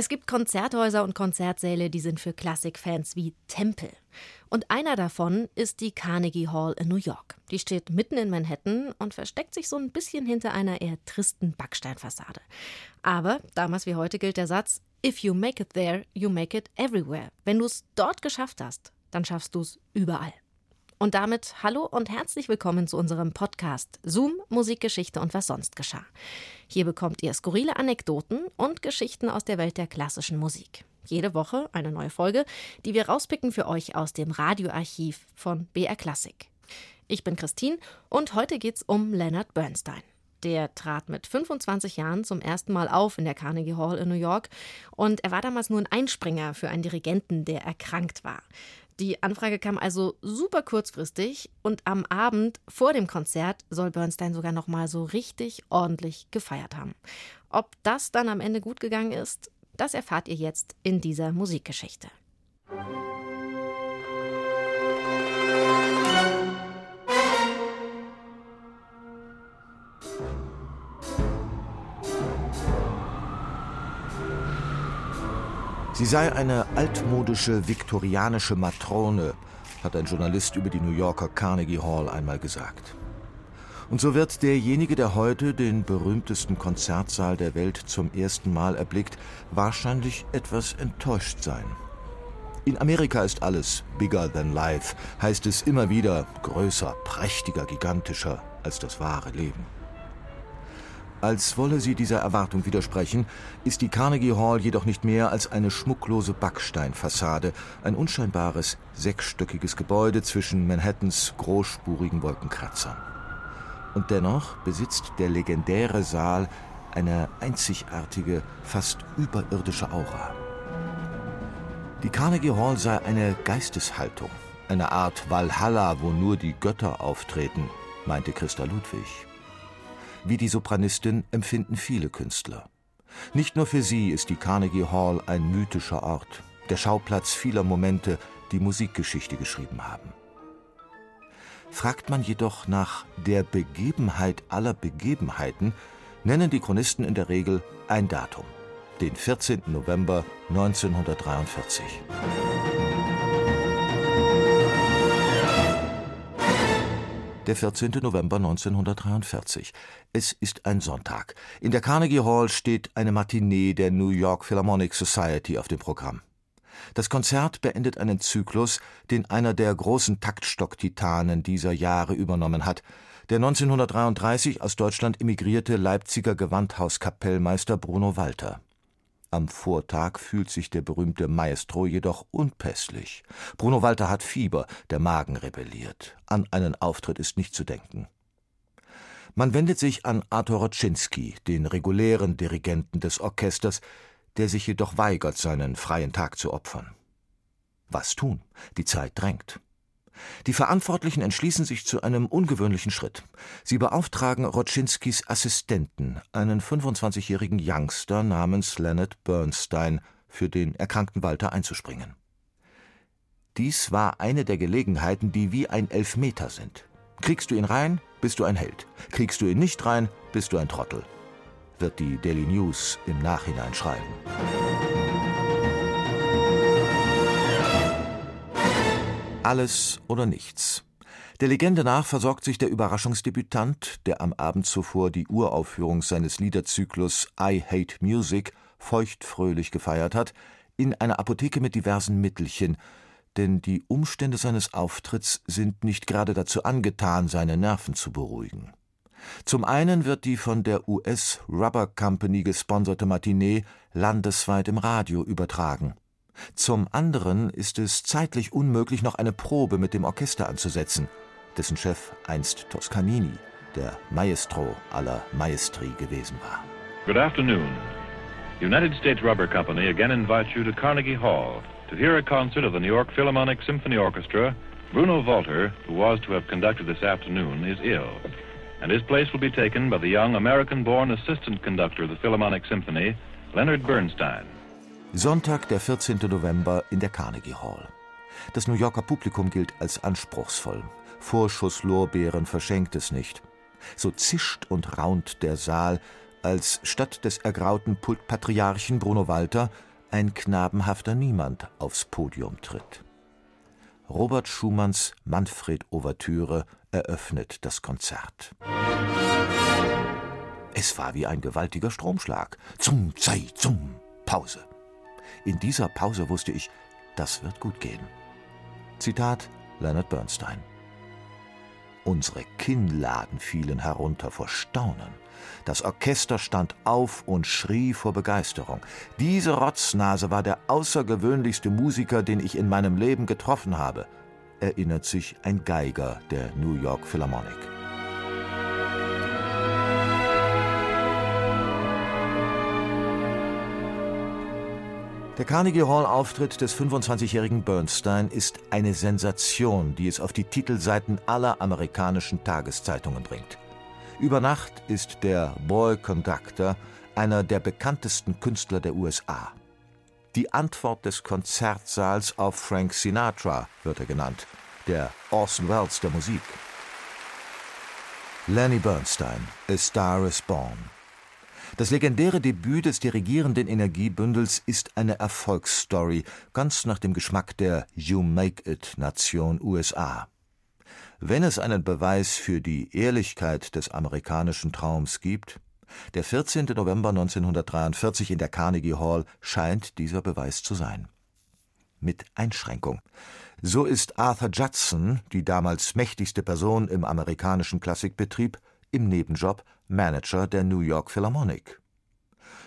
Es gibt Konzerthäuser und Konzertsäle, die sind für Klassikfans wie Tempel. Und einer davon ist die Carnegie Hall in New York. Die steht mitten in Manhattan und versteckt sich so ein bisschen hinter einer eher tristen Backsteinfassade. Aber damals wie heute gilt der Satz: If you make it there, you make it everywhere. Wenn du es dort geschafft hast, dann schaffst du es überall. Und damit hallo und herzlich willkommen zu unserem Podcast Zoom, Musikgeschichte und was sonst geschah. Hier bekommt ihr skurrile Anekdoten und Geschichten aus der Welt der klassischen Musik. Jede Woche eine neue Folge, die wir rauspicken für euch aus dem Radioarchiv von BR Classic. Ich bin Christine und heute geht's um Leonard Bernstein. Der trat mit 25 Jahren zum ersten Mal auf in der Carnegie Hall in New York und er war damals nur ein Einspringer für einen Dirigenten, der erkrankt war. Die Anfrage kam also super kurzfristig und am Abend vor dem Konzert soll Bernstein sogar noch mal so richtig ordentlich gefeiert haben. Ob das dann am Ende gut gegangen ist, das erfahrt ihr jetzt in dieser Musikgeschichte. Sie sei eine altmodische viktorianische Matrone, hat ein Journalist über die New Yorker Carnegie Hall einmal gesagt. Und so wird derjenige, der heute den berühmtesten Konzertsaal der Welt zum ersten Mal erblickt, wahrscheinlich etwas enttäuscht sein. In Amerika ist alles bigger than life, heißt es immer wieder größer, prächtiger, gigantischer als das wahre Leben. Als wolle sie dieser Erwartung widersprechen, ist die Carnegie Hall jedoch nicht mehr als eine schmucklose Backsteinfassade, ein unscheinbares, sechsstöckiges Gebäude zwischen Manhattans großspurigen Wolkenkratzern. Und dennoch besitzt der legendäre Saal eine einzigartige, fast überirdische Aura. Die Carnegie Hall sei eine Geisteshaltung, eine Art Valhalla, wo nur die Götter auftreten, meinte Christa Ludwig. Wie die Sopranistin empfinden viele Künstler. Nicht nur für sie ist die Carnegie Hall ein mythischer Ort, der Schauplatz vieler Momente, die Musikgeschichte geschrieben haben. Fragt man jedoch nach der Begebenheit aller Begebenheiten, nennen die Chronisten in der Regel ein Datum, den 14. November 1943. Der 14. November 1943. Es ist ein Sonntag. In der Carnegie Hall steht eine Matinee der New York Philharmonic Society auf dem Programm. Das Konzert beendet einen Zyklus, den einer der großen Taktstock-Titanen dieser Jahre übernommen hat, der 1933 aus Deutschland emigrierte Leipziger Gewandhauskapellmeister Bruno Walter. Am Vortag fühlt sich der berühmte Maestro jedoch unpässlich. Bruno Walter hat Fieber, der Magen rebelliert. An einen Auftritt ist nicht zu denken. Man wendet sich an Arthur Roczynski, den regulären Dirigenten des Orchesters, der sich jedoch weigert, seinen freien Tag zu opfern. Was tun? Die Zeit drängt. Die Verantwortlichen entschließen sich zu einem ungewöhnlichen Schritt. Sie beauftragen Rotschinskis Assistenten, einen 25-jährigen Youngster namens Leonard Bernstein, für den erkrankten Walter einzuspringen. Dies war eine der Gelegenheiten, die wie ein Elfmeter sind. Kriegst du ihn rein, bist du ein Held. Kriegst du ihn nicht rein, bist du ein Trottel. Wird die Daily News im Nachhinein schreiben. Alles oder nichts. Der Legende nach versorgt sich der Überraschungsdebütant, der am Abend zuvor die Uraufführung seines Liederzyklus I Hate Music feuchtfröhlich gefeiert hat, in einer Apotheke mit diversen Mittelchen, denn die Umstände seines Auftritts sind nicht gerade dazu angetan, seine Nerven zu beruhigen. Zum einen wird die von der US Rubber Company gesponserte Matinee landesweit im Radio übertragen. Zum anderen ist es zeitlich unmöglich, noch eine Probe mit dem Orchester anzusetzen, dessen Chef einst Toscanini, der Maestro aller Maestri gewesen war. Good afternoon. United States Rubber Company again invites you to Carnegie Hall to hear a concert of the New York Philharmonic Symphony Orchestra. Bruno Walter, who was to have conducted this afternoon, is ill, and his place will be taken by the young American-born assistant conductor of the Philharmonic Symphony, Leonard Bernstein. Sonntag, der 14. November in der Carnegie Hall. Das New Yorker Publikum gilt als anspruchsvoll. Vorschusslorbeeren verschenkt es nicht. So zischt und raunt der Saal, als statt des ergrauten Pultpatriarchen Bruno Walter ein knabenhafter Niemand aufs Podium tritt. Robert Schumanns Manfred-Ouvertüre eröffnet das Konzert. Es war wie ein gewaltiger Stromschlag. Zum, sei, zum, Pause. In dieser Pause wusste ich, das wird gut gehen. Zitat Leonard Bernstein. Unsere Kinnladen fielen herunter vor Staunen. Das Orchester stand auf und schrie vor Begeisterung. Diese Rotznase war der außergewöhnlichste Musiker, den ich in meinem Leben getroffen habe, erinnert sich ein Geiger der New York Philharmonic. Der Carnegie Hall-Auftritt des 25-jährigen Bernstein ist eine Sensation, die es auf die Titelseiten aller amerikanischen Tageszeitungen bringt. Über Nacht ist der Boy Conductor einer der bekanntesten Künstler der USA. Die Antwort des Konzertsaals auf Frank Sinatra wird er genannt, der Orson Welles der Musik. Lenny Bernstein, A Star is Born. Das legendäre Debüt des dirigierenden Energiebündels ist eine Erfolgsstory, ganz nach dem Geschmack der You Make It Nation USA. Wenn es einen Beweis für die Ehrlichkeit des amerikanischen Traums gibt, der 14. November 1943 in der Carnegie Hall scheint dieser Beweis zu sein. Mit Einschränkung. So ist Arthur Judson, die damals mächtigste Person im amerikanischen Klassikbetrieb, im Nebenjob Manager der New York Philharmonic.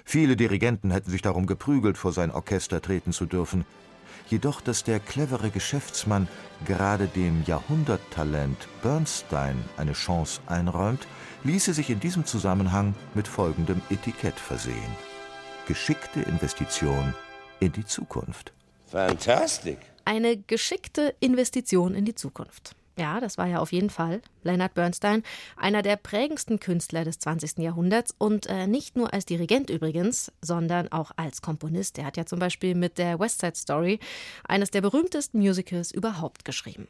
Viele Dirigenten hätten sich darum geprügelt, vor sein Orchester treten zu dürfen. Jedoch, dass der clevere Geschäftsmann gerade dem Jahrhunderttalent Bernstein eine Chance einräumt, ließe sich in diesem Zusammenhang mit folgendem Etikett versehen. Geschickte Investition in die Zukunft. Fantastic. Eine geschickte Investition in die Zukunft. Ja, das war ja auf jeden Fall Leonard Bernstein, einer der prägendsten Künstler des 20. Jahrhunderts und äh, nicht nur als Dirigent übrigens, sondern auch als Komponist. Er hat ja zum Beispiel mit der West Side Story eines der berühmtesten Musicals überhaupt geschrieben.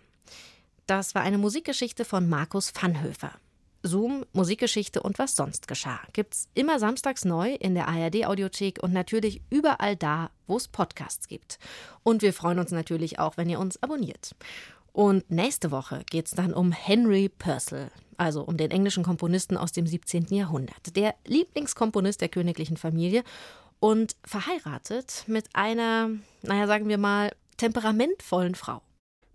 Das war eine Musikgeschichte von Markus Vanhöfer. Zoom, Musikgeschichte und was sonst geschah. Gibt's immer samstags neu in der ARD-Audiothek und natürlich überall da, wo es Podcasts gibt. Und wir freuen uns natürlich auch, wenn ihr uns abonniert. Und nächste Woche geht es dann um Henry Purcell, also um den englischen Komponisten aus dem 17. Jahrhundert, der Lieblingskomponist der königlichen Familie und verheiratet mit einer, naja, sagen wir mal, temperamentvollen Frau.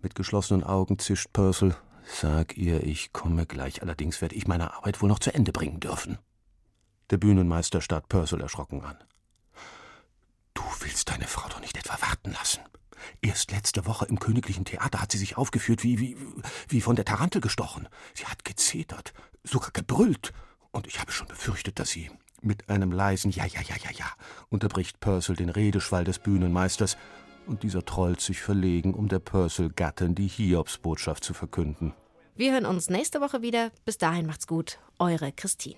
Mit geschlossenen Augen zischt Purcell. Sag ihr, ich komme gleich, allerdings werde ich meine Arbeit wohl noch zu Ende bringen dürfen. Der Bühnenmeister starrt Purcell erschrocken an. Du willst deine Frau doch nicht etwa warten lassen. Erst letzte Woche im Königlichen Theater hat sie sich aufgeführt wie, wie, wie von der Tarantel gestochen. Sie hat gezetert, sogar gebrüllt. Und ich habe schon befürchtet, dass sie mit einem leisen Ja, ja, ja, ja, ja unterbricht Purcell den Redeschwall des Bühnenmeisters und dieser trollt sich verlegen, um der Purcell-Gattin die Hiobsbotschaft zu verkünden. Wir hören uns nächste Woche wieder. Bis dahin macht's gut. Eure Christine.